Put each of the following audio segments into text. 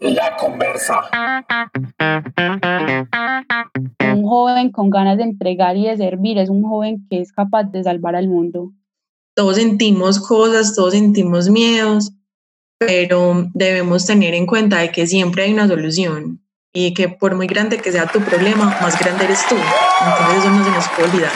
La conversa. Un joven con ganas de entregar y de servir es un joven que es capaz de salvar al mundo. Todos sentimos cosas, todos sentimos miedos, pero debemos tener en cuenta de que siempre hay una solución y que por muy grande que sea tu problema, más grande eres tú. Entonces eso no se nos puede olvidar.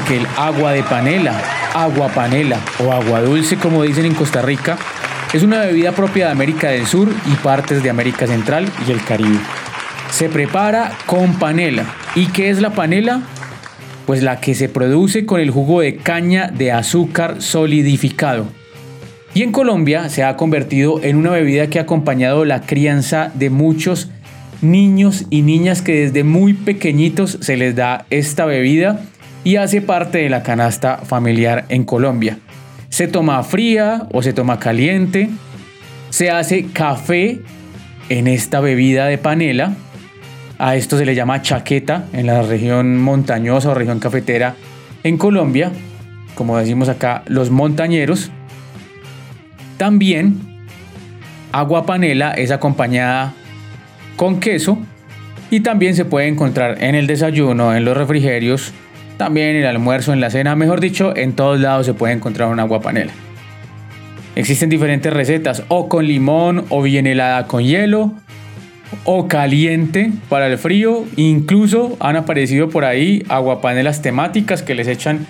Que el agua de panela, agua panela o agua dulce como dicen en Costa Rica, es una bebida propia de América del Sur y partes de América Central y el Caribe. Se prepara con panela. ¿Y qué es la panela? Pues la que se produce con el jugo de caña de azúcar solidificado. Y en Colombia se ha convertido en una bebida que ha acompañado la crianza de muchos niños y niñas que desde muy pequeñitos se les da esta bebida y hace parte de la canasta familiar en Colombia. Se toma fría o se toma caliente. Se hace café en esta bebida de panela. A esto se le llama chaqueta en la región montañosa o región cafetera en Colombia. Como decimos acá, los montañeros. También agua panela es acompañada con queso y también se puede encontrar en el desayuno, en los refrigerios también el almuerzo, en la cena, mejor dicho, en todos lados se puede encontrar una agua panela. Existen diferentes recetas, o con limón, o bien helada con hielo, o caliente para el frío. Incluso han aparecido por ahí aguapanelas temáticas que les echan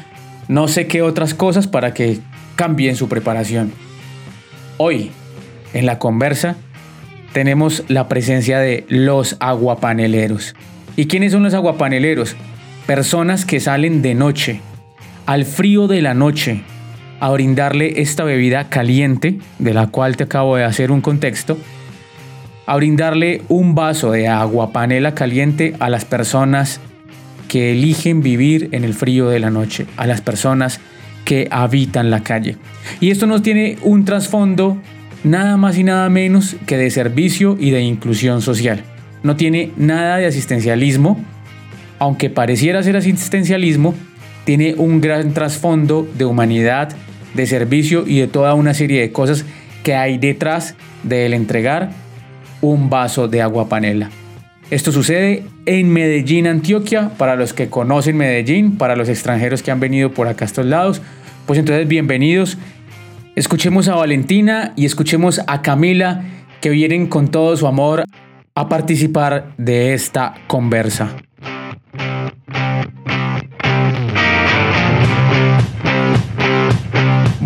no sé qué otras cosas para que cambien su preparación. Hoy, en la conversa, tenemos la presencia de los aguapaneleros. ¿Y quiénes son los aguapaneleros? Personas que salen de noche, al frío de la noche, a brindarle esta bebida caliente, de la cual te acabo de hacer un contexto, a brindarle un vaso de agua panela caliente a las personas que eligen vivir en el frío de la noche, a las personas que habitan la calle. Y esto nos tiene un trasfondo nada más y nada menos que de servicio y de inclusión social. No tiene nada de asistencialismo, aunque pareciera ser asistencialismo, tiene un gran trasfondo de humanidad, de servicio y de toda una serie de cosas que hay detrás del entregar un vaso de agua panela. Esto sucede en Medellín, Antioquia, para los que conocen Medellín, para los extranjeros que han venido por acá a estos lados. Pues entonces bienvenidos. Escuchemos a Valentina y escuchemos a Camila que vienen con todo su amor a participar de esta conversa.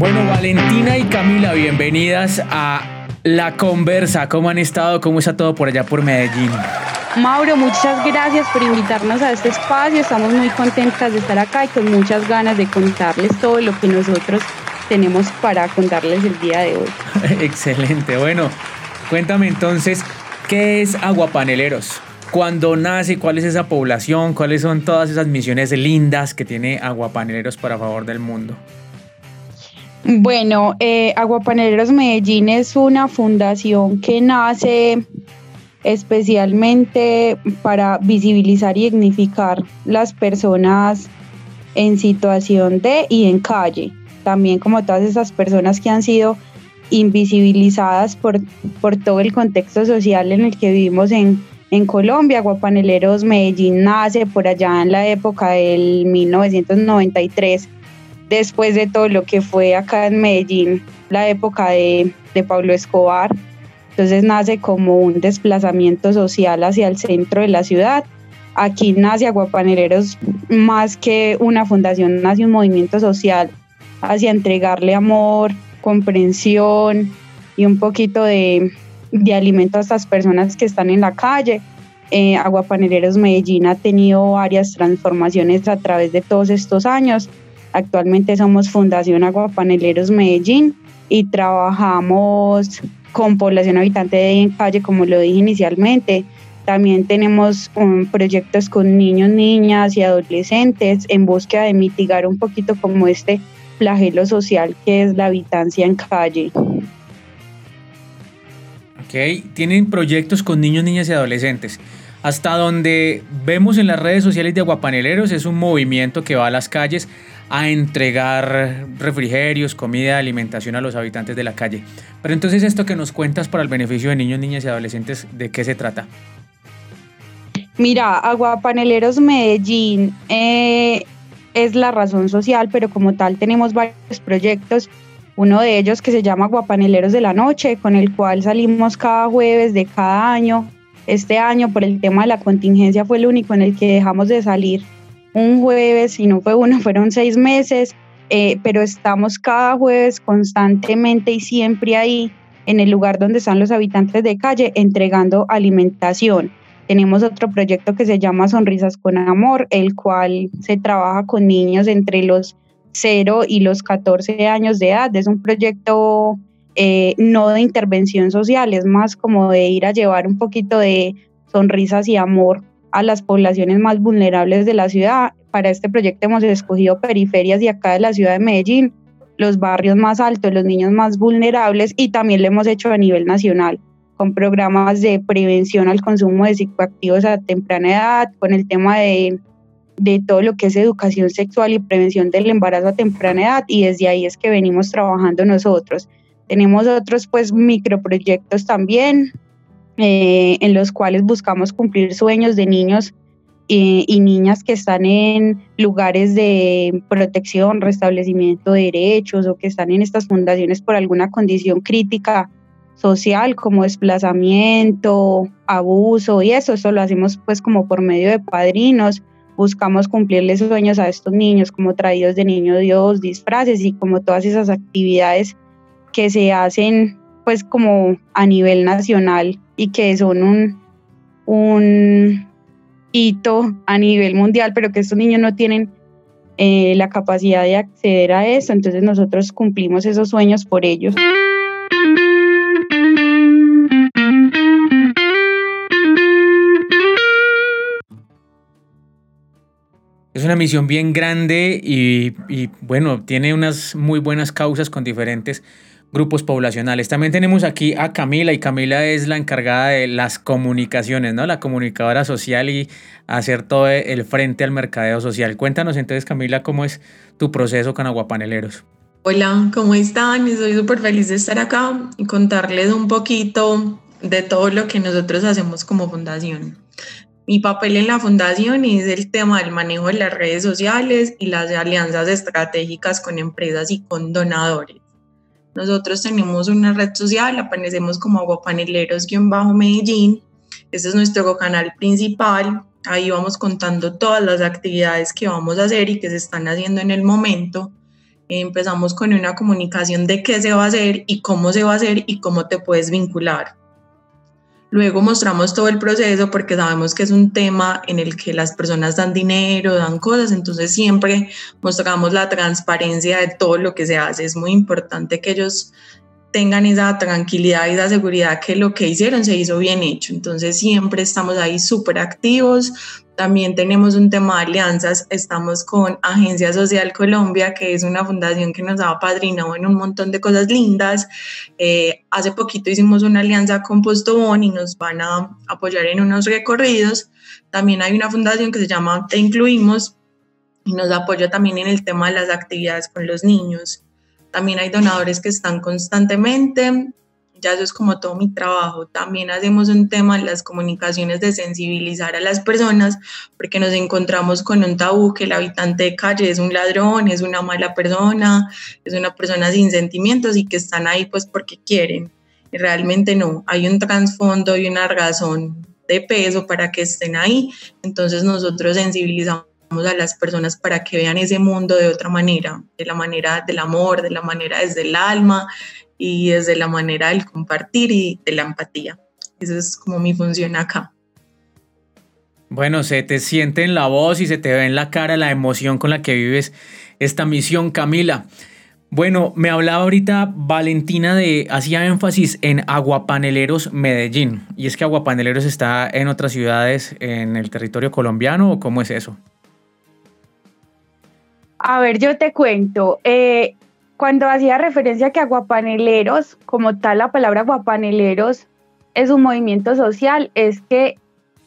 Bueno, Valentina y Camila, bienvenidas a La Conversa. ¿Cómo han estado? ¿Cómo está todo por allá por Medellín? Mauro, muchas gracias por invitarnos a este espacio. Estamos muy contentas de estar acá y con muchas ganas de contarles todo lo que nosotros tenemos para contarles el día de hoy. Excelente. Bueno, cuéntame entonces, ¿qué es Aguapaneleros? ¿Cuándo nace? ¿Cuál es esa población? ¿Cuáles son todas esas misiones lindas que tiene Aguapaneleros para favor del mundo? Bueno, eh, Aguapaneleros Medellín es una fundación que nace especialmente para visibilizar y dignificar las personas en situación de y en calle. También como todas esas personas que han sido invisibilizadas por, por todo el contexto social en el que vivimos en, en Colombia. Aguapaneleros Medellín nace por allá en la época del 1993 después de todo lo que fue acá en Medellín, la época de, Pablo Escobar. Entonces nace como un desplazamiento social hacia el centro de la ciudad. Aquí nace Aguapaneleros más que una fundación, nace un movimiento social hacia entregarle amor, comprensión y un poquito de, alimento a estas personas que están en la calle. Eh, Aguapaneleros Medellín ha tenido varias transformaciones a través de todos estos años Actualmente somos Fundación Aguapaneleros Medellín y trabajamos con población habitante de en calle, como lo dije inicialmente. También tenemos proyectos con niños, niñas y adolescentes en búsqueda de mitigar un poquito como este flagelo social que es la habitancia en calle. Ok, tienen proyectos con niños, niñas y adolescentes. Hasta donde vemos en las redes sociales de Aguapaneleros es un movimiento que va a las calles a entregar refrigerios, comida, alimentación a los habitantes de la calle. Pero entonces esto que nos cuentas para el beneficio de niños, niñas y adolescentes, ¿de qué se trata? Mira, Aguapaneleros Medellín eh, es la razón social, pero como tal tenemos varios proyectos. Uno de ellos que se llama Aguapaneleros de la Noche, con el cual salimos cada jueves de cada año. Este año, por el tema de la contingencia, fue el único en el que dejamos de salir un jueves, si no fue uno, fueron seis meses, eh, pero estamos cada jueves constantemente y siempre ahí en el lugar donde están los habitantes de calle entregando alimentación. Tenemos otro proyecto que se llama Sonrisas con Amor, el cual se trabaja con niños entre los 0 y los 14 años de edad. Es un proyecto eh, no de intervención social, es más como de ir a llevar un poquito de sonrisas y amor a las poblaciones más vulnerables de la ciudad. Para este proyecto hemos escogido periferias de acá de la ciudad de Medellín, los barrios más altos, los niños más vulnerables y también lo hemos hecho a nivel nacional con programas de prevención al consumo de psicoactivos a temprana edad, con el tema de, de todo lo que es educación sexual y prevención del embarazo a temprana edad y desde ahí es que venimos trabajando nosotros. Tenemos otros pues microproyectos también, eh, en los cuales buscamos cumplir sueños de niños eh, y niñas que están en lugares de protección, restablecimiento de derechos o que están en estas fundaciones por alguna condición crítica social como desplazamiento, abuso y eso, eso lo hacemos pues como por medio de padrinos, buscamos cumplirles sueños a estos niños como traídos de niño Dios, disfraces y como todas esas actividades que se hacen pues como a nivel nacional y que son un, un hito a nivel mundial, pero que estos niños no tienen eh, la capacidad de acceder a eso, entonces nosotros cumplimos esos sueños por ellos. Es una misión bien grande y, y, bueno, tiene unas muy buenas causas con diferentes grupos poblacionales. También tenemos aquí a Camila y Camila es la encargada de las comunicaciones, ¿no? La comunicadora social y hacer todo el frente al mercadeo social. Cuéntanos entonces, Camila, cómo es tu proceso con Aguapaneleros. Hola, ¿cómo están? Estoy súper feliz de estar acá y contarles un poquito de todo lo que nosotros hacemos como fundación. Mi papel en la fundación es el tema del manejo de las redes sociales y las alianzas estratégicas con empresas y con donadores. Nosotros tenemos una red social, aparecemos como aguapaneleros-medellín. Este es nuestro canal principal. Ahí vamos contando todas las actividades que vamos a hacer y que se están haciendo en el momento. Empezamos con una comunicación de qué se va a hacer y cómo se va a hacer y cómo te puedes vincular. Luego mostramos todo el proceso porque sabemos que es un tema en el que las personas dan dinero, dan cosas, entonces siempre mostramos la transparencia de todo lo que se hace. Es muy importante que ellos tengan esa tranquilidad y esa seguridad que lo que hicieron se hizo bien hecho. Entonces siempre estamos ahí súper activos, también tenemos un tema de alianzas, estamos con Agencia Social Colombia, que es una fundación que nos ha apadrinado en un montón de cosas lindas. Eh, hace poquito hicimos una alianza con Postobón y nos van a apoyar en unos recorridos. También hay una fundación que se llama Te Incluimos y nos apoya también en el tema de las actividades con los niños. También hay donadores que están constantemente ya eso es como todo mi trabajo. También hacemos un tema en las comunicaciones de sensibilizar a las personas porque nos encontramos con un tabú que el habitante de calle es un ladrón, es una mala persona, es una persona sin sentimientos y que están ahí pues porque quieren. Y realmente no, hay un trasfondo y una razón de peso para que estén ahí. Entonces nosotros sensibilizamos a las personas para que vean ese mundo de otra manera, de la manera del amor, de la manera desde el alma y desde la manera del compartir y de la empatía. Eso es como mi función acá. Bueno, se te siente en la voz y se te ve en la cara la emoción con la que vives esta misión, Camila. Bueno, me hablaba ahorita Valentina de, hacía énfasis en Aguapaneleros Medellín. ¿Y es que Aguapaneleros está en otras ciudades en el territorio colombiano o cómo es eso? A ver, yo te cuento. Eh, cuando hacía referencia que aguapaneleros, como tal la palabra aguapaneleros, es un movimiento social es que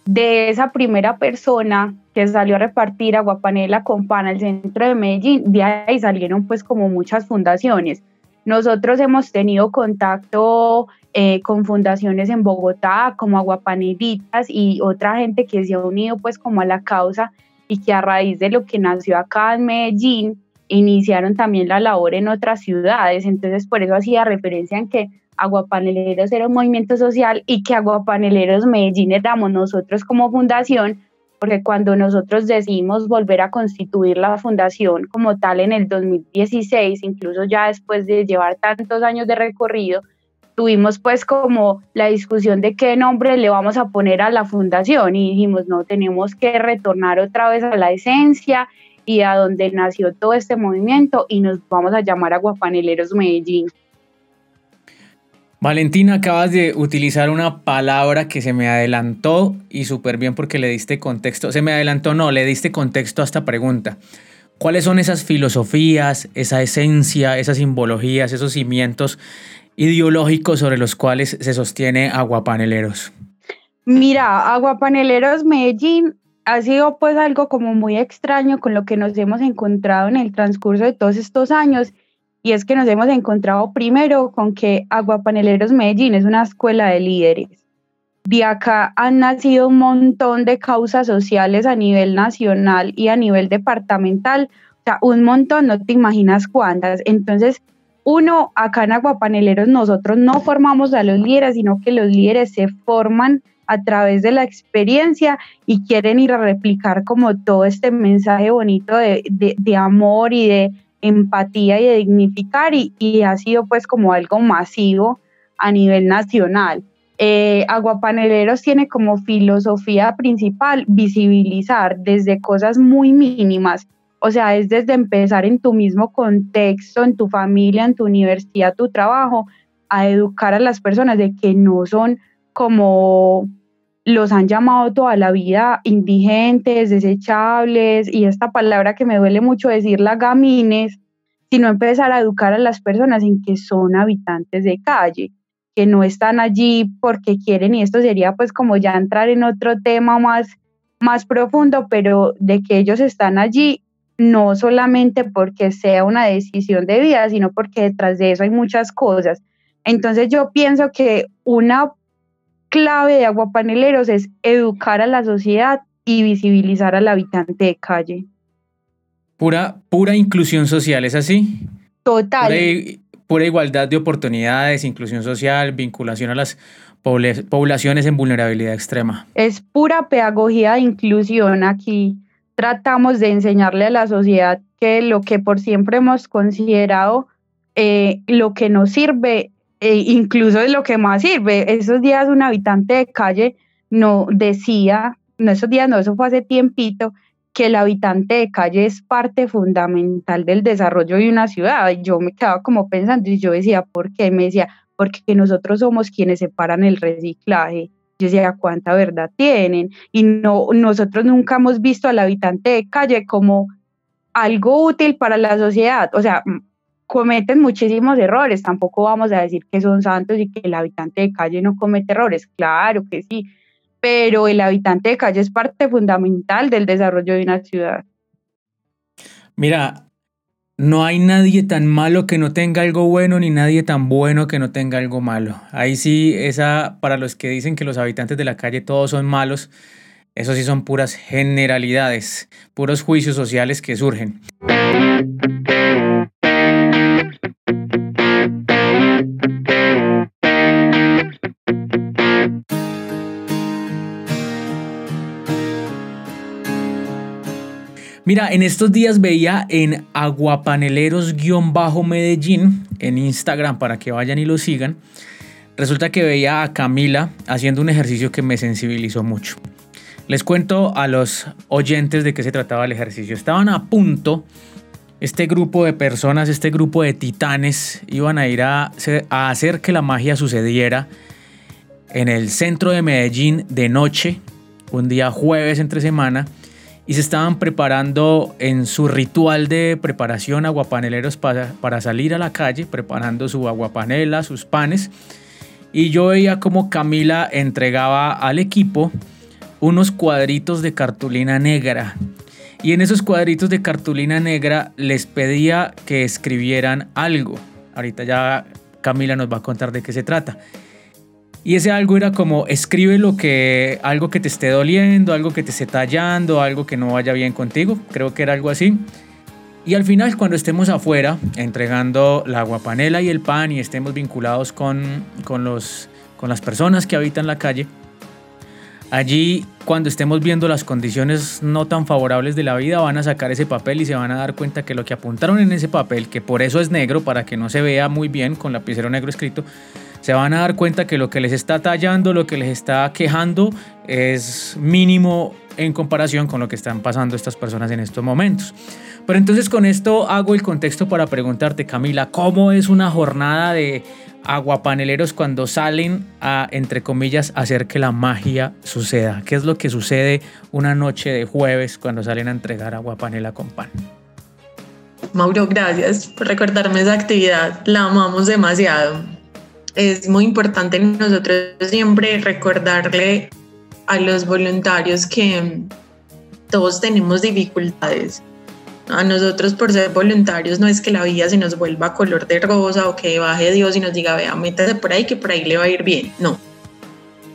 de esa primera persona que salió a repartir aguapanela con pan al centro de Medellín, de ahí salieron pues como muchas fundaciones. Nosotros hemos tenido contacto eh, con fundaciones en Bogotá como Aguapanelitas y otra gente que se ha unido pues como a la causa y que a raíz de lo que nació acá en Medellín iniciaron también la labor en otras ciudades. Entonces por eso hacía referencia en que Aguapaneleros era un movimiento social y que Aguapaneleros Medellín éramos nosotros como fundación, porque cuando nosotros decidimos volver a constituir la fundación como tal en el 2016, incluso ya después de llevar tantos años de recorrido, tuvimos pues como la discusión de qué nombre le vamos a poner a la fundación y dijimos, no, tenemos que retornar otra vez a la esencia y a donde nació todo este movimiento y nos vamos a llamar Aguapaneleros Medellín. Valentina, acabas de utilizar una palabra que se me adelantó y súper bien porque le diste contexto. Se me adelantó, no, le diste contexto a esta pregunta. ¿Cuáles son esas filosofías, esa esencia, esas simbologías, esos cimientos ideológicos sobre los cuales se sostiene Aguapaneleros? Mira, Aguapaneleros Medellín ha sido pues algo como muy extraño con lo que nos hemos encontrado en el transcurso de todos estos años y es que nos hemos encontrado primero con que Aguapaneleros Medellín es una escuela de líderes. De acá han nacido un montón de causas sociales a nivel nacional y a nivel departamental, o sea, un montón, no te imaginas cuántas. Entonces, uno, acá en Aguapaneleros nosotros no formamos a los líderes, sino que los líderes se forman a través de la experiencia y quieren ir a replicar como todo este mensaje bonito de, de, amor y de empatía y de dignificar y, ha sido pues como algo masivo a nivel nacional. Eh, Aguapaneleros tiene como filosofía principal visibilizar desde cosas muy mínimas, o sea, es desde empezar en tu mismo contexto, en tu familia, en tu universidad, tu trabajo, a educar a las personas de que no son como los han llamado toda la vida indigentes, desechables, y esta palabra que me duele mucho decirla, gamines, sino empezar a educar a las personas en que son habitantes de calle, que no están allí porque quieren, y esto sería pues como ya entrar en otro tema más, más profundo, pero de que ellos están allí no solamente porque sea una decisión de vida, sino porque detrás de eso hay muchas cosas. Entonces yo pienso que una clave de Aguapaneleros es educar a la sociedad y visibilizar al habitante de calle. Pura, pura inclusión social, ¿es así? Total. Pura, igualdad de oportunidades, inclusión social, vinculación a las poblaciones en vulnerabilidad extrema. Es pura pedagogía de inclusión aquí. Tratamos de enseñarle a la sociedad que lo que por siempre hemos considerado eh, lo que nos sirve e incluso es lo que más sirve. Esos días un habitante de calle no decía, no esos días no, eso fue hace tiempito, que el habitante de calle es parte fundamental del desarrollo de una ciudad. Y yo me quedaba como pensando y yo decía, ¿por qué? Me decía, porque nosotros somos quienes separan el reciclaje. Yo decía, ¿cuánta verdad tienen? Y no, nosotros nunca hemos visto al habitante de calle como algo útil para la sociedad. O sea, cometen muchísimos errores, tampoco vamos a decir que son santos y que el habitante de calle no comete errores, claro que sí, pero el habitante de calle es parte fundamental del desarrollo de una ciudad. Mira, no hay nadie tan malo que no tenga algo bueno, ni nadie tan bueno que no tenga algo malo. Ahí sí, esa, para los que dicen que los habitantes de la calle todos son malos, eso sí son puras generalidades, puros juicios sociales que surgen. Mira, en estos días veía en aguapaneleros-medellín en Instagram para que vayan y lo sigan. Resulta que veía a Camila haciendo un ejercicio que me sensibilizó mucho. Les cuento a los oyentes de qué se trataba el ejercicio. Estaban a punto, este grupo de personas, este grupo de titanes, iban a ir a, a hacer que la magia sucediera en el centro de Medellín de noche, un día jueves entre semana y se estaban preparando en su ritual de preparación aguapaneleros para, para salir a la calle, preparando su aguapanela, sus panes. y yo veía como Camila entregaba al equipo unos cuadritos de cartulina negra. Y en esos cuadritos de cartulina negra les pedía que escribieran algo. Ahorita ya Camila nos va a contar de qué se trata. Y ese algo era como escribe lo que algo que te esté doliendo, algo que te esté tallando, algo que no vaya bien contigo. Creo que era algo así. Y al final, cuando estemos afuera entregando la aguapanela y el pan y estemos vinculados con, con, los, con las personas que habitan la calle, allí cuando estemos viendo las condiciones no tan favorables de la vida, van a sacar ese papel y se van a dar cuenta que lo que apuntaron en ese papel, que por eso es negro, para que no se vea muy bien con lapicero negro escrito, se van a dar cuenta que lo que les está tallando, lo que les está quejando es mínimo en comparación con lo que están pasando estas personas en estos momentos. Pero entonces con esto hago el contexto para preguntarte, Camila, ¿cómo es una jornada de aguapaneleros cuando salen a, entre comillas, hacer que la magia suceda? ¿Qué es lo que sucede una noche de jueves cuando salen a entregar aguapanela con pan? Mauro, gracias por recordarme esa actividad. La amamos demasiado es muy importante nosotros siempre recordarle a los voluntarios que todos tenemos dificultades. A nosotros por ser voluntarios no es que la vida se nos vuelva color de rosa o que baje Dios y nos diga, vea, métase por ahí que por ahí le va a ir bien. No.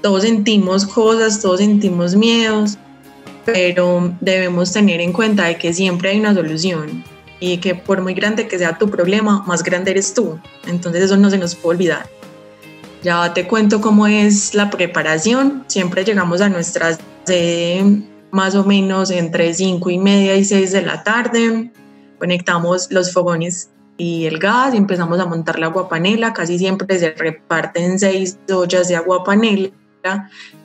Todos sentimos cosas, todos sentimos miedos, pero debemos tener en cuenta de que siempre hay una solución y que por muy grande que sea tu problema, más grande eres tú. Entonces eso no se nos puede olvidar. Ya te cuento cómo es la preparación. Siempre llegamos a nuestras sede más o menos entre 5 y media y 6 de la tarde. Conectamos los fogones y el gas y empezamos a montar la aguapanela. Casi siempre se reparten 6 ollas de aguapanela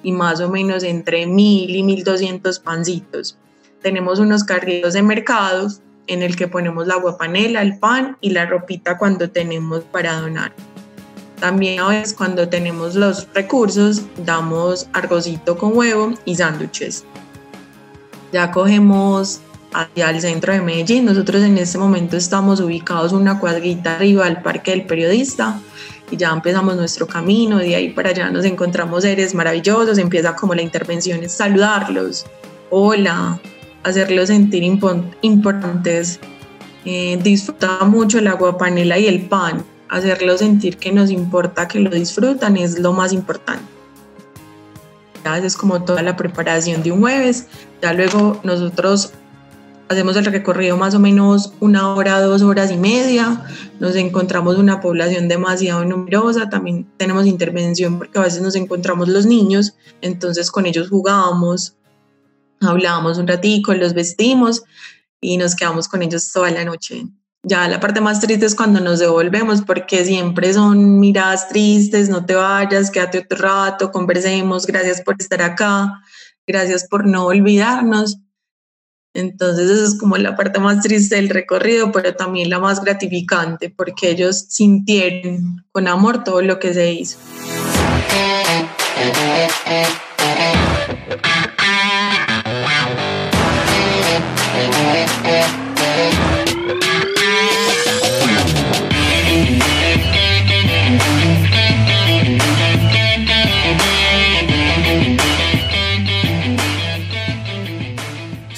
y más o menos entre 1000 y 1200 pancitos. Tenemos unos carritos de mercados en el que ponemos la aguapanela, el pan y la ropita cuando tenemos para donar. También a veces cuando tenemos los recursos damos argocito con huevo y sándwiches. Ya cogemos hacia el centro de Medellín. Nosotros en este momento estamos ubicados una cuadrita arriba del Parque del Periodista y ya empezamos nuestro camino. De ahí para allá nos encontramos seres maravillosos. Empieza como la intervención, es saludarlos. Hola, hacerlos sentir importantes. Eh, mucho el agua panela y el pan hacerlo sentir que nos importa, que lo disfrutan, es lo más importante. Ya es como toda la preparación de un jueves. Ya luego nosotros hacemos el recorrido más o menos una hora, dos horas y media. Nos encontramos una población demasiado numerosa. También tenemos intervención porque a veces nos encontramos los niños. Entonces con ellos jugamos, hablamos un ratico, los vestimos y nos quedamos con ellos toda la noche. Ya la parte más triste es cuando nos devolvemos, porque siempre son miradas tristes, no te vayas, quédate otro rato, conversemos, gracias por estar acá, gracias por no olvidarnos. Entonces esa es como la parte más triste del recorrido, pero también la más gratificante, porque ellos sintieron con amor todo lo que se hizo.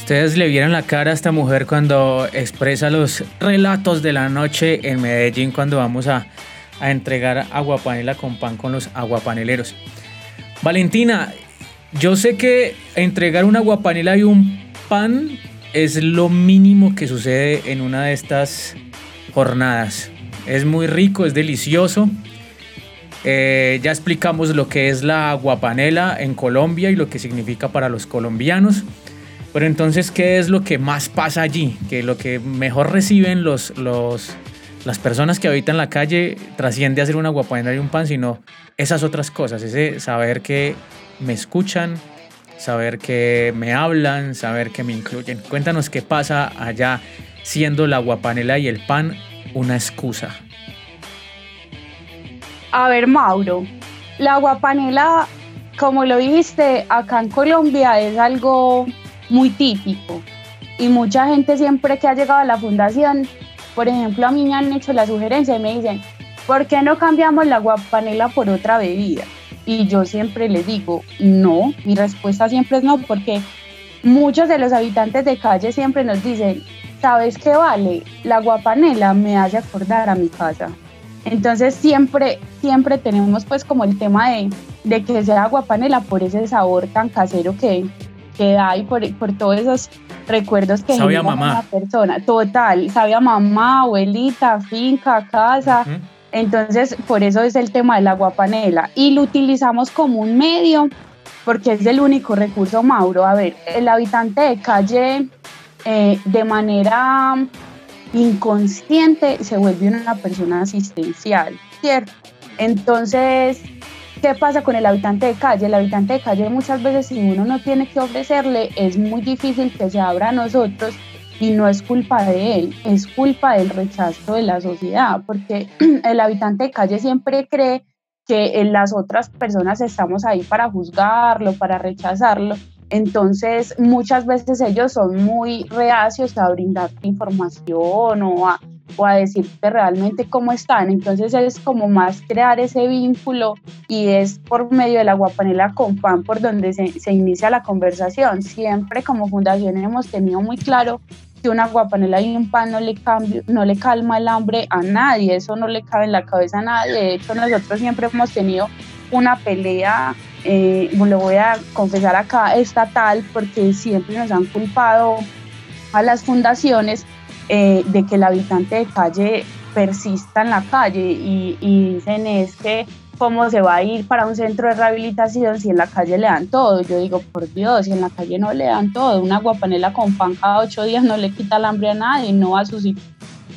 Ustedes le vieron la cara a esta mujer cuando expresa los relatos de la noche en Medellín cuando vamos a, a entregar aguapanela con pan con los aguapaneleros. Valentina, yo sé que entregar una aguapanela y un pan es lo mínimo que sucede en una de estas jornadas. Es muy rico, es delicioso. Eh, ya explicamos lo que es la aguapanela en Colombia y lo que significa para los colombianos. Pero entonces, ¿qué es lo que más pasa allí? Que lo que mejor reciben los, los, las personas que habitan la calle trasciende a ser una guapanera y un pan, sino esas otras cosas, ese saber que me escuchan, saber que me hablan, saber que me incluyen. Cuéntanos qué pasa allá siendo la guapanela y el pan una excusa. A ver, Mauro, la guapanela, como lo dijiste, acá en Colombia es algo muy típico. Y mucha gente siempre que ha llegado a la fundación, por ejemplo, a mí me han hecho la sugerencia y me dicen, ¿por qué no cambiamos la guapanela por otra bebida? Y yo siempre les digo, no, mi respuesta siempre es no, porque muchos de los habitantes de calle siempre nos dicen, ¿sabes qué vale? La guapanela me hace acordar a mi casa. Entonces siempre, siempre tenemos pues como el tema de, de que sea guapanela por ese sabor tan casero que, que da y por, por todos esos recuerdos que genera una persona. Total, sabe a mamá, abuelita, finca, casa. Entonces, por eso es el tema de la guapanela. Y lo utilizamos como un medio porque es el único recurso, Mauro. A ver, el habitante de calle eh, de manera inconsciente se vuelve una persona asistencial, ¿cierto? Entonces, ¿qué pasa con el habitante de calle? El habitante de calle muchas veces si uno no tiene que ofrecerle, es muy difícil que se abra a nosotros y no es culpa de él, es culpa del rechazo de la sociedad, porque el habitante de calle siempre cree que las otras personas estamos ahí para juzgarlo, para rechazarlo. Entonces, muchas veces ellos son muy reacios a brindar información o a, o a decirte realmente cómo están. Entonces, es como más crear ese vínculo y es por medio de la guapanela con pan por donde se, se inicia la conversación. Siempre como fundación hemos tenido muy claro que una guapanela y un pan no le, cambio, no le calma el hambre a nadie, eso no le cabe en la cabeza a nadie. De hecho, nosotros siempre hemos tenido una pelea, eh, lo voy a confesar acá, estatal, porque siempre nos han culpado a las fundaciones eh, de que el habitante de calle persista en la calle y, y dicen es que cómo se va a ir para un centro de rehabilitación si en la calle le dan todo. Yo digo, por Dios, si en la calle no le dan todo, una guapanela con pan cada ocho días no le quita el hambre a nadie, no va a subsistir,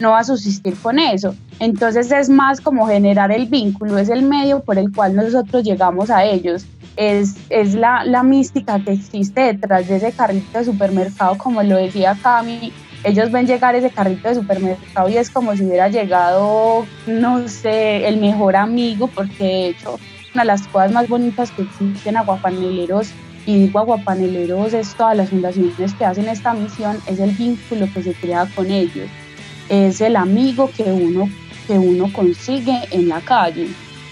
no va a subsistir con eso. Entonces es más como generar el vínculo, es el medio por el cual nosotros llegamos a ellos. Es, es la, la mística que existe detrás de ese carrito de supermercado, como lo decía Cami, ellos ven llegar ese carrito de supermercado y es como si hubiera llegado, no sé, el mejor amigo, porque de hecho una de las cosas más bonitas que existen aguapaneleros, y digo aguapaneleros es todas las fundaciones que hacen esta misión, es el vínculo que se crea con ellos, es el amigo que uno, que uno consigue en la calle,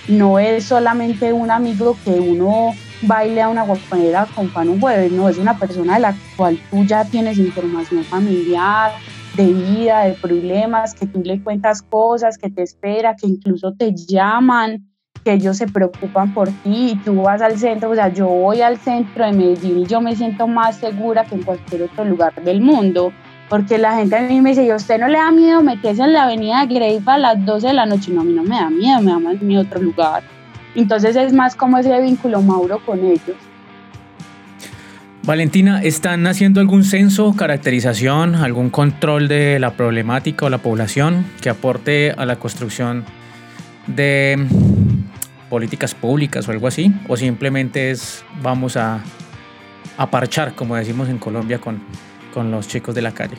no es solamente un amigo que uno baile a una guapanera con pan un jueves, no, es una persona de la cual tú ya tienes información familiar, de vida, de problemas, que tú le cuentas cosas, que te espera, que incluso te llaman, que ellos se preocupan por ti y tú vas al centro, o sea, yo voy al centro de Medellín y yo me siento más segura que en cualquier otro lugar del mundo, porque la gente a mí me dice, ¿y usted no le da miedo meterse en la avenida de a las 12 de la noche? No, a mí no me da miedo, me da más miedo otro lugar. Entonces es más como ese vínculo Mauro con ellos. Valentina, ¿están haciendo algún censo, caracterización, algún control de la problemática o la población que aporte a la construcción de políticas públicas o algo así? ¿O simplemente es vamos a, a parchar, como decimos en Colombia, con, con los chicos de la calle?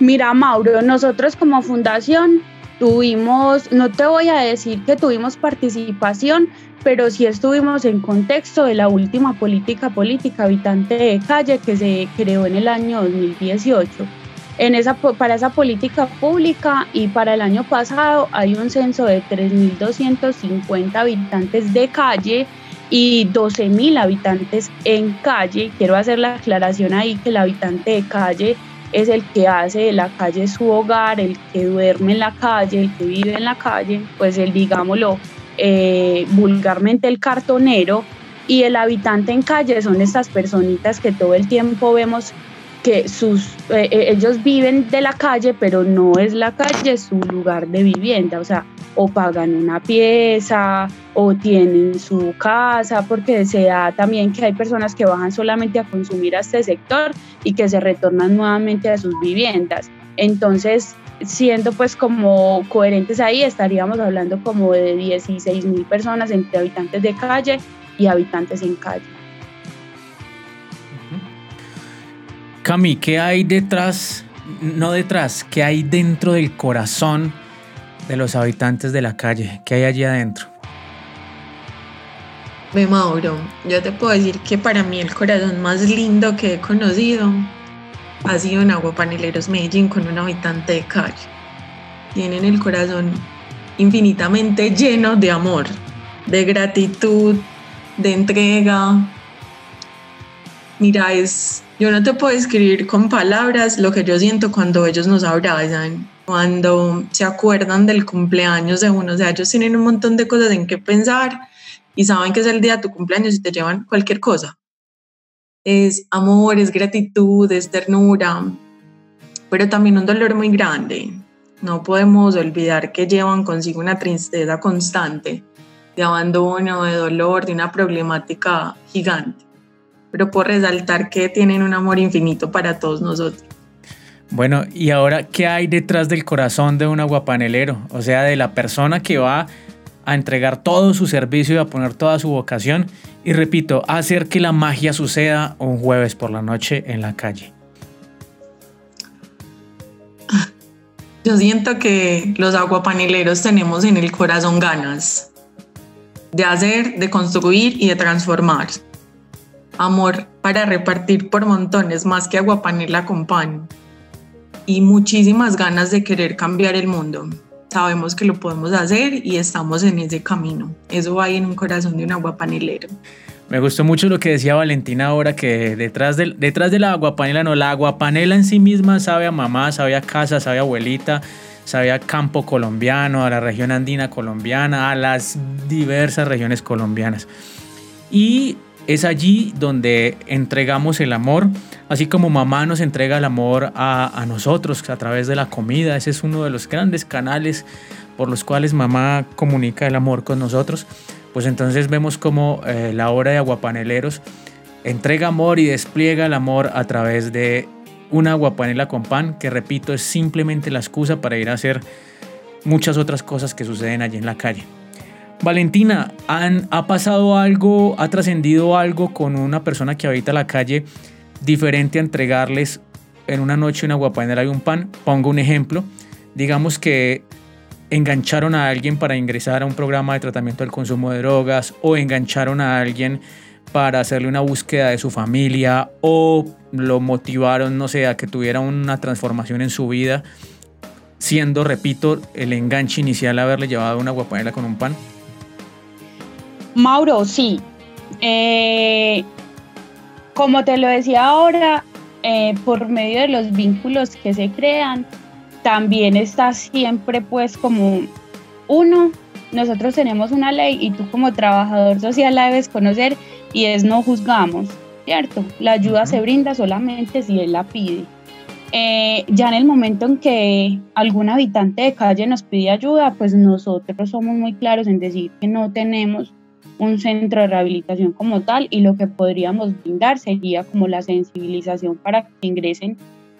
Mira, Mauro, nosotros como fundación Tuvimos, no te voy a decir que tuvimos participación, pero sí estuvimos en contexto de la última política política habitante de calle que se creó en el año 2018. En esa, para esa política pública y para el año pasado hay un censo de 3.250 habitantes de calle y 12.000 habitantes en calle. Quiero hacer la aclaración ahí que el habitante de calle es el que hace de la calle su hogar, el que duerme en la calle, el que vive en la calle, pues el, digámoslo, eh, vulgarmente el cartonero, y el habitante en calle son estas personitas que todo el tiempo vemos que sus, eh, eh, ellos viven de la calle, pero no es la calle su lugar de vivienda, o sea, o pagan una pieza o tienen su casa, porque se da también que hay personas que bajan solamente a consumir a este sector y que se retornan nuevamente a sus viviendas. Entonces, siendo pues como coherentes ahí, estaríamos hablando como de 16 mil personas entre habitantes de calle y habitantes en calle. Cami, ¿qué hay detrás, no detrás, qué hay dentro del corazón de los habitantes de la calle? ¿Qué hay allí adentro? Ve Mauro, yo te puedo decir que para mí el corazón más lindo que he conocido ha sido en Aguapaneleros Medellín con un habitante de calle. Tienen el corazón infinitamente lleno de amor, de gratitud, de entrega. Mira, es, yo no te puedo escribir con palabras lo que yo siento cuando ellos nos abrazan, cuando se acuerdan del cumpleaños de uno. O sea, ellos tienen un montón de cosas en que pensar y saben que es el día de tu cumpleaños y te llevan cualquier cosa. Es amor, es gratitud, es ternura, pero también un dolor muy grande. No podemos olvidar que llevan consigo una tristeza constante de abandono, de dolor, de una problemática gigante. Pero por resaltar que tienen un amor infinito para todos nosotros. Bueno, y ahora, ¿qué hay detrás del corazón de un aguapanelero? O sea, de la persona que va a entregar todo su servicio y a poner toda su vocación y repito, hacer que la magia suceda un jueves por la noche en la calle. Yo siento que los aguapaneleros tenemos en el corazón ganas de hacer, de construir y de transformar. Amor para repartir por montones más que aguapanela con pan. Y muchísimas ganas de querer cambiar el mundo. Sabemos que lo podemos hacer y estamos en ese camino. Eso va ahí en un corazón de un aguapanelero. Me gustó mucho lo que decía Valentina ahora, que detrás, del, detrás de la aguapanela, no, la aguapanela en sí misma sabe a mamá, sabe a casa, sabe a abuelita, sabe a campo colombiano, a la región andina colombiana, a las diversas regiones colombianas. Y es allí donde entregamos el amor, así como mamá nos entrega el amor a, nosotros a través de la comida. Ese es uno de los grandes canales por los cuales mamá comunica el amor con nosotros pues entonces vemos como eh, la obra de Aguapaneleros entrega amor y despliega el amor a través de una aguapanela con pan, que repito, es simplemente la excusa para ir a hacer muchas otras cosas que suceden allí en la calle. Valentina, ¿han, ¿ha pasado algo, ha trascendido algo con una persona que habita la calle diferente a entregarles en una noche una aguapanela y un pan? Pongo un ejemplo. Digamos que engancharon a alguien para ingresar a un programa de tratamiento del consumo de drogas o engancharon a alguien para hacerle una búsqueda de su familia o lo motivaron, no sé, a que tuviera una transformación en su vida, siendo, repito, el enganche inicial haberle llevado una guapanela con un pan? Mauro, sí. Eh, como te lo decía ahora, eh, por medio de los vínculos que se crean, también está siempre pues como uno, nosotros tenemos una ley y tú como trabajador social la debes conocer y es no juzgamos, ¿cierto? La ayuda se brinda solamente si él la pide. Eh, ya en el momento en que algún habitante de calle nos pide ayuda, pues nosotros somos muy claros en decir que no tenemos un centro de rehabilitación como tal y lo que podríamos brindar sería como la sensibilización para que ingresen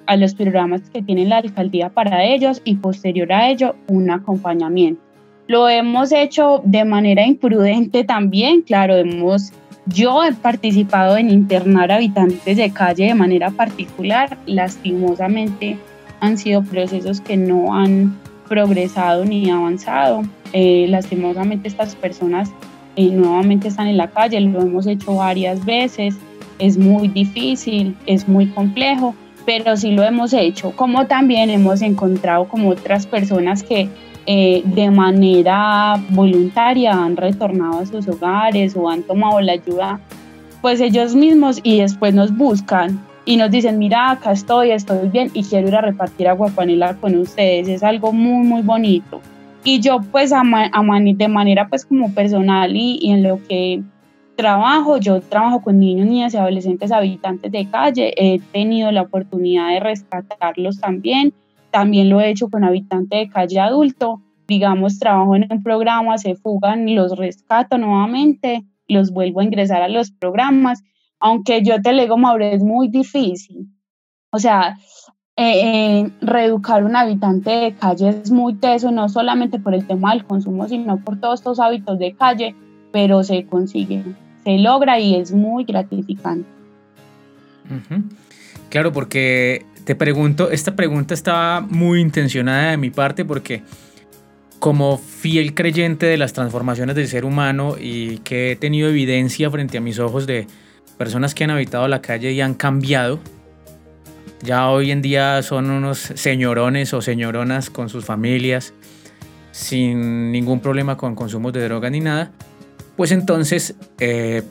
a los programas que tiene la alcaldía para ellos y posterior a ello un acompañamiento. Lo hemos hecho de manera imprudente también, claro, hemos, yo he participado en internar habitantes de calle de manera particular, lastimosamente han sido procesos que no han progresado ni avanzado, eh, lastimosamente estas personas eh, nuevamente están en la calle, lo hemos hecho varias veces, es muy difícil, es muy complejo, pero sí lo hemos hecho, como también hemos encontrado como otras personas que eh, de manera voluntaria han retornado a sus hogares o han tomado la ayuda, pues ellos mismos y después nos buscan y nos dicen, mira, acá estoy, estoy bien y quiero ir a repartir agua panela con ustedes, es algo muy, muy bonito. Y yo pues a, de manera pues como personal y, y en lo que trabajo, yo trabajo con niños, niñas y adolescentes habitantes de calle, he tenido la oportunidad de rescatarlos también, también lo he hecho con habitantes de calle adulto, digamos, trabajo en un programa, se fugan, y los rescato nuevamente, los vuelvo a ingresar a los programas, aunque yo te digo, Mauro, es muy difícil. O sea, reeducar un habitante de calle es muy teso, no solamente por el tema del consumo, sino por todos estos hábitos de calle, pero se consigue se logra y es muy gratificante. Claro, porque te pregunto, esta pregunta estaba muy intencionada de mi parte porque como fiel creyente de las transformaciones del ser humano y que he tenido evidencia frente a mis ojos de personas que han habitado la calle y han cambiado, ya hoy en día son unos señorones o señoronas con sus familias, sin ningún problema con consumos de droga ni nada, pues entonces eh,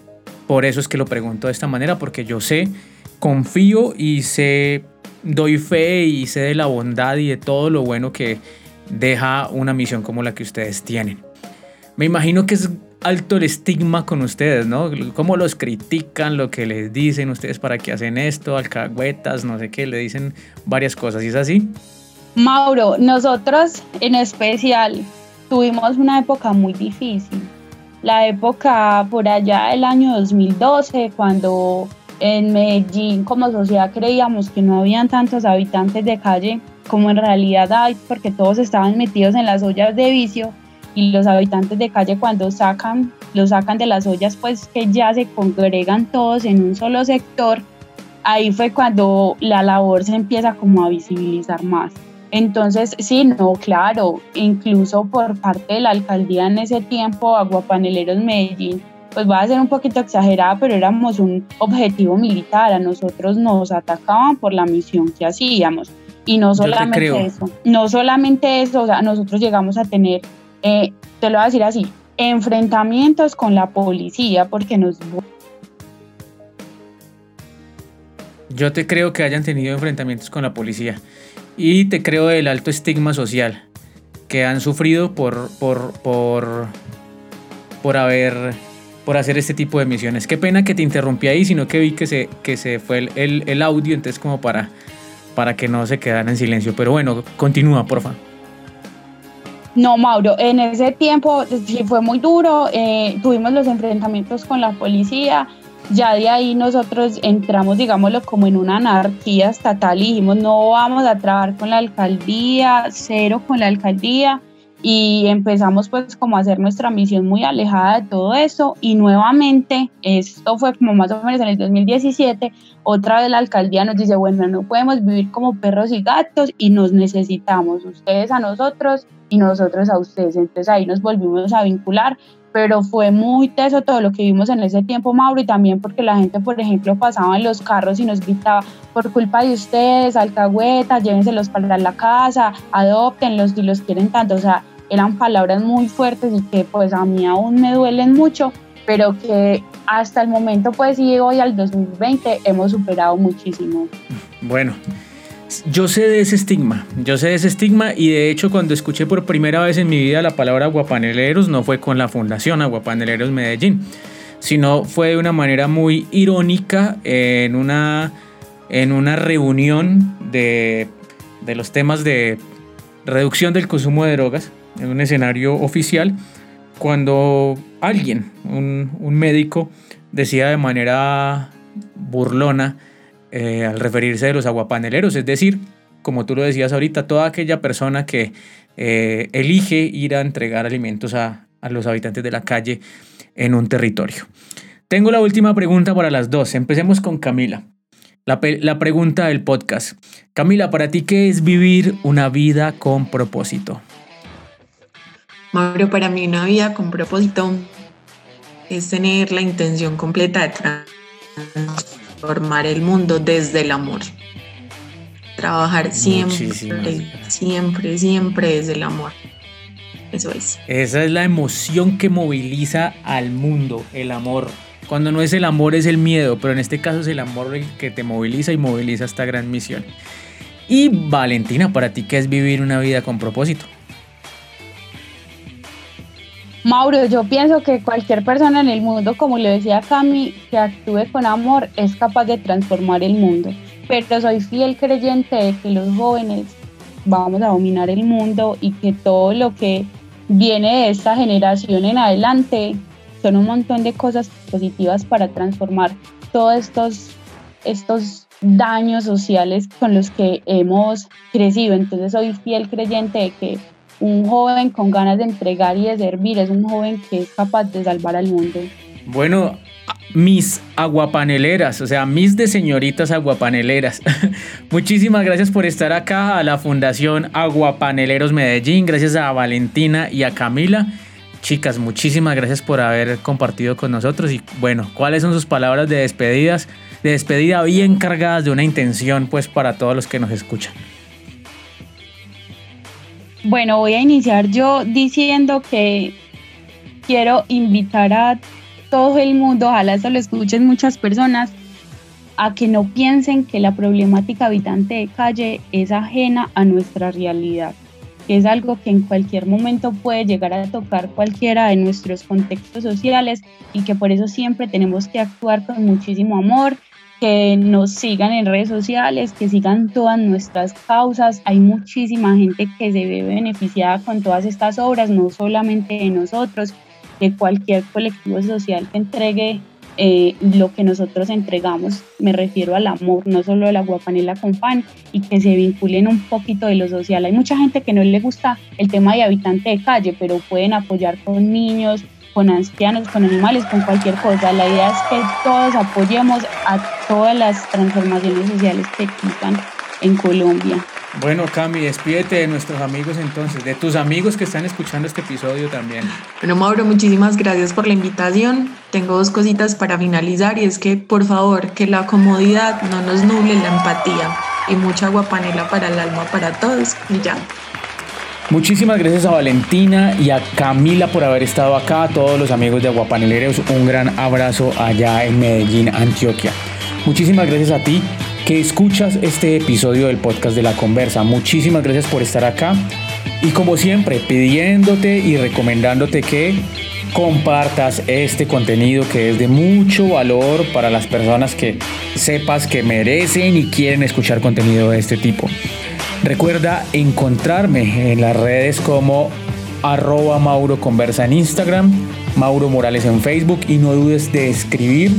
por eso es que lo pregunto de esta manera, porque yo sé, confío y sé, doy fe y sé de la bondad y de todo lo bueno que deja una misión como la que ustedes tienen. Me imagino que es alto el estigma con ustedes, ¿no? Cómo los critican, lo que les dicen ustedes para que hacen esto, alcahuetas, no sé qué, le dicen varias cosas, ¿y es así? Mauro, nosotros en especial tuvimos una época muy difícil. La época por allá del año 2012, cuando en Medellín como sociedad creíamos que no habían tantos habitantes de calle como en realidad hay, porque todos estaban metidos en las ollas de vicio y los habitantes de calle cuando sacan, lo sacan de las ollas, pues que ya se congregan todos en un solo sector, ahí fue cuando la labor se empieza como a visibilizar más. Entonces, sí, no, claro, incluso por parte de la alcaldía en ese tiempo, Aguapaneleros Medellín, pues va a ser un poquito exagerada, pero éramos un objetivo militar, a nosotros nos atacaban por la misión que hacíamos. Y no solamente eso, no solamente eso, o sea, nosotros llegamos a tener eh, te lo voy a decir así, enfrentamientos con la policía porque nos... Yo te creo que hayan tenido enfrentamientos con la policía y te creo el alto estigma social que han sufrido por, por, por, por haber por hacer este tipo de misiones. Qué pena que te interrumpí ahí, sino que vi que se, que se fue el, el, audio, entonces como para, para que no se quedaran en silencio. Pero bueno, continúa, porfa. No, Mauro, en ese tiempo sí fue muy duro, eh, tuvimos los enfrentamientos con la policía, ya de ahí nosotros entramos, digámoslo, como en una anarquía estatal y dijimos, no vamos a trabajar con la alcaldía, cero con la alcaldía, y empezamos pues como a hacer nuestra misión muy alejada de todo eso y nuevamente esto fue como más o menos en el 2017 otra vez la alcaldía nos dice bueno no podemos vivir como perros y gatos y nos necesitamos ustedes a nosotros y nosotros a ustedes entonces ahí nos volvimos a vincular pero fue muy teso todo lo que vimos en ese tiempo, Mauro, y también porque la gente, por ejemplo, pasaba en los carros y nos gritaba, por culpa de ustedes, alcahuetas, llévenselos para la casa, adoptenlos si los quieren tanto, o sea, eran palabras muy fuertes y que pues a mí aún me duelen mucho, pero que hasta el momento pues y hoy al 2020 hemos superado muchísimo. Bueno, yo sé de ese estigma, yo sé de ese estigma y de hecho cuando escuché por primera vez en mi vida la palabra aguapaneleros no fue con la fundación Aguapaneleros Medellín, sino fue de una manera muy irónica en una, en una reunión de, de los temas de reducción del consumo de drogas en un escenario oficial cuando alguien, un, un médico, decía de manera burlona eh, al referirse de los aguapaneleros, es decir, como tú lo decías ahorita, toda aquella persona que eh, elige ir a entregar alimentos a, a los habitantes de la calle en un territorio. Tengo la última pregunta para las dos. Empecemos con Camila. La, la, pregunta del podcast. Camila, ¿para ti qué es vivir una vida con propósito? Mauro, para mí una vida con propósito es tener la intención completa de formar el mundo desde el amor. Trabajar siempre, siempre, siempre desde el amor. Eso es. Esa es la emoción que moviliza al mundo, el amor. Cuando no es el amor es el miedo, pero en este caso es el amor el que te moviliza y moviliza esta gran misión. Y Valentina, para ti, ¿qué es vivir una vida con propósito? Mauro, yo pienso que cualquier persona en el mundo, como le decía Cami, que actúe con amor es capaz de transformar el mundo. Pero soy fiel creyente de que los jóvenes vamos a dominar el mundo y que todo lo que viene de esta generación en adelante son un montón de cosas positivas para transformar todos estos, estos daños sociales con los que hemos crecido. Entonces soy fiel creyente de que un joven con ganas de entregar y de servir, es un joven que es capaz de salvar al mundo. Bueno, mis aguapaneleras, o sea, mis de señoritas aguapaneleras. Muchísimas gracias por estar acá a la Fundación Aguapaneleros Medellín, gracias a Valentina y a Camila. Chicas, muchísimas gracias por haber compartido con nosotros y bueno, ¿cuáles son sus palabras de despedidas? De despedida bien cargadas de una intención pues para todos los que nos escuchan. Bueno, voy a iniciar yo diciendo que quiero invitar a todo el mundo, ojalá esto lo escuchen muchas personas, a que no piensen que la problemática habitante de calle es ajena a nuestra realidad, que es algo que en cualquier momento puede llegar a tocar cualquiera de nuestros contextos sociales y que por eso siempre tenemos que actuar con muchísimo amor que nos sigan en redes sociales, que sigan todas nuestras causas. Hay muchísima gente que se ve beneficiada con todas estas obras, no solamente de nosotros, de cualquier colectivo social que entregue eh, lo que nosotros entregamos. Me refiero al amor, no solo la guapanela con pan, y que se vinculen un poquito de lo social. Hay mucha gente que no le gusta el tema de habitante de calle, pero pueden apoyar con niños, con ancianos, con animales, con cualquier cosa. La idea es que todos apoyemos a todas las transformaciones sociales que existan en Colombia. Bueno, Cami, despídete de nuestros amigos entonces, de tus amigos que están escuchando este episodio también. Bueno, Mauro, muchísimas gracias por la invitación. Tengo dos cositas para finalizar y es que, por favor, que la comodidad no nos nuble la empatía y mucha guapanela para el alma para todos. Y ya. Muchísimas gracias a Valentina y a Camila por haber estado acá, a todos los amigos de Aguapaneleros, un gran abrazo allá en Medellín, Antioquia. Muchísimas gracias a ti que escuchas este episodio del podcast de la conversa. Muchísimas gracias por estar acá y como siempre pidiéndote y recomendándote que compartas este contenido que es de mucho valor para las personas que sepas que merecen y quieren escuchar contenido de este tipo. Recuerda encontrarme en las redes como arroba Mauro Conversa en Instagram, Mauro Morales en Facebook y no dudes de escribir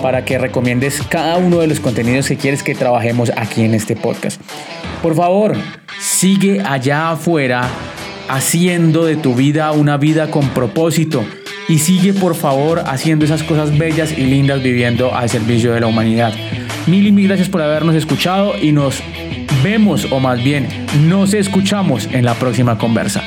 para que recomiendes cada uno de los contenidos que quieres que trabajemos aquí en este podcast. Por favor, sigue allá afuera haciendo de tu vida una vida con propósito y sigue por favor haciendo esas cosas bellas y lindas viviendo al servicio de la humanidad. Mil y mil gracias por habernos escuchado y nos vemos o más bien nos escuchamos en la próxima conversa.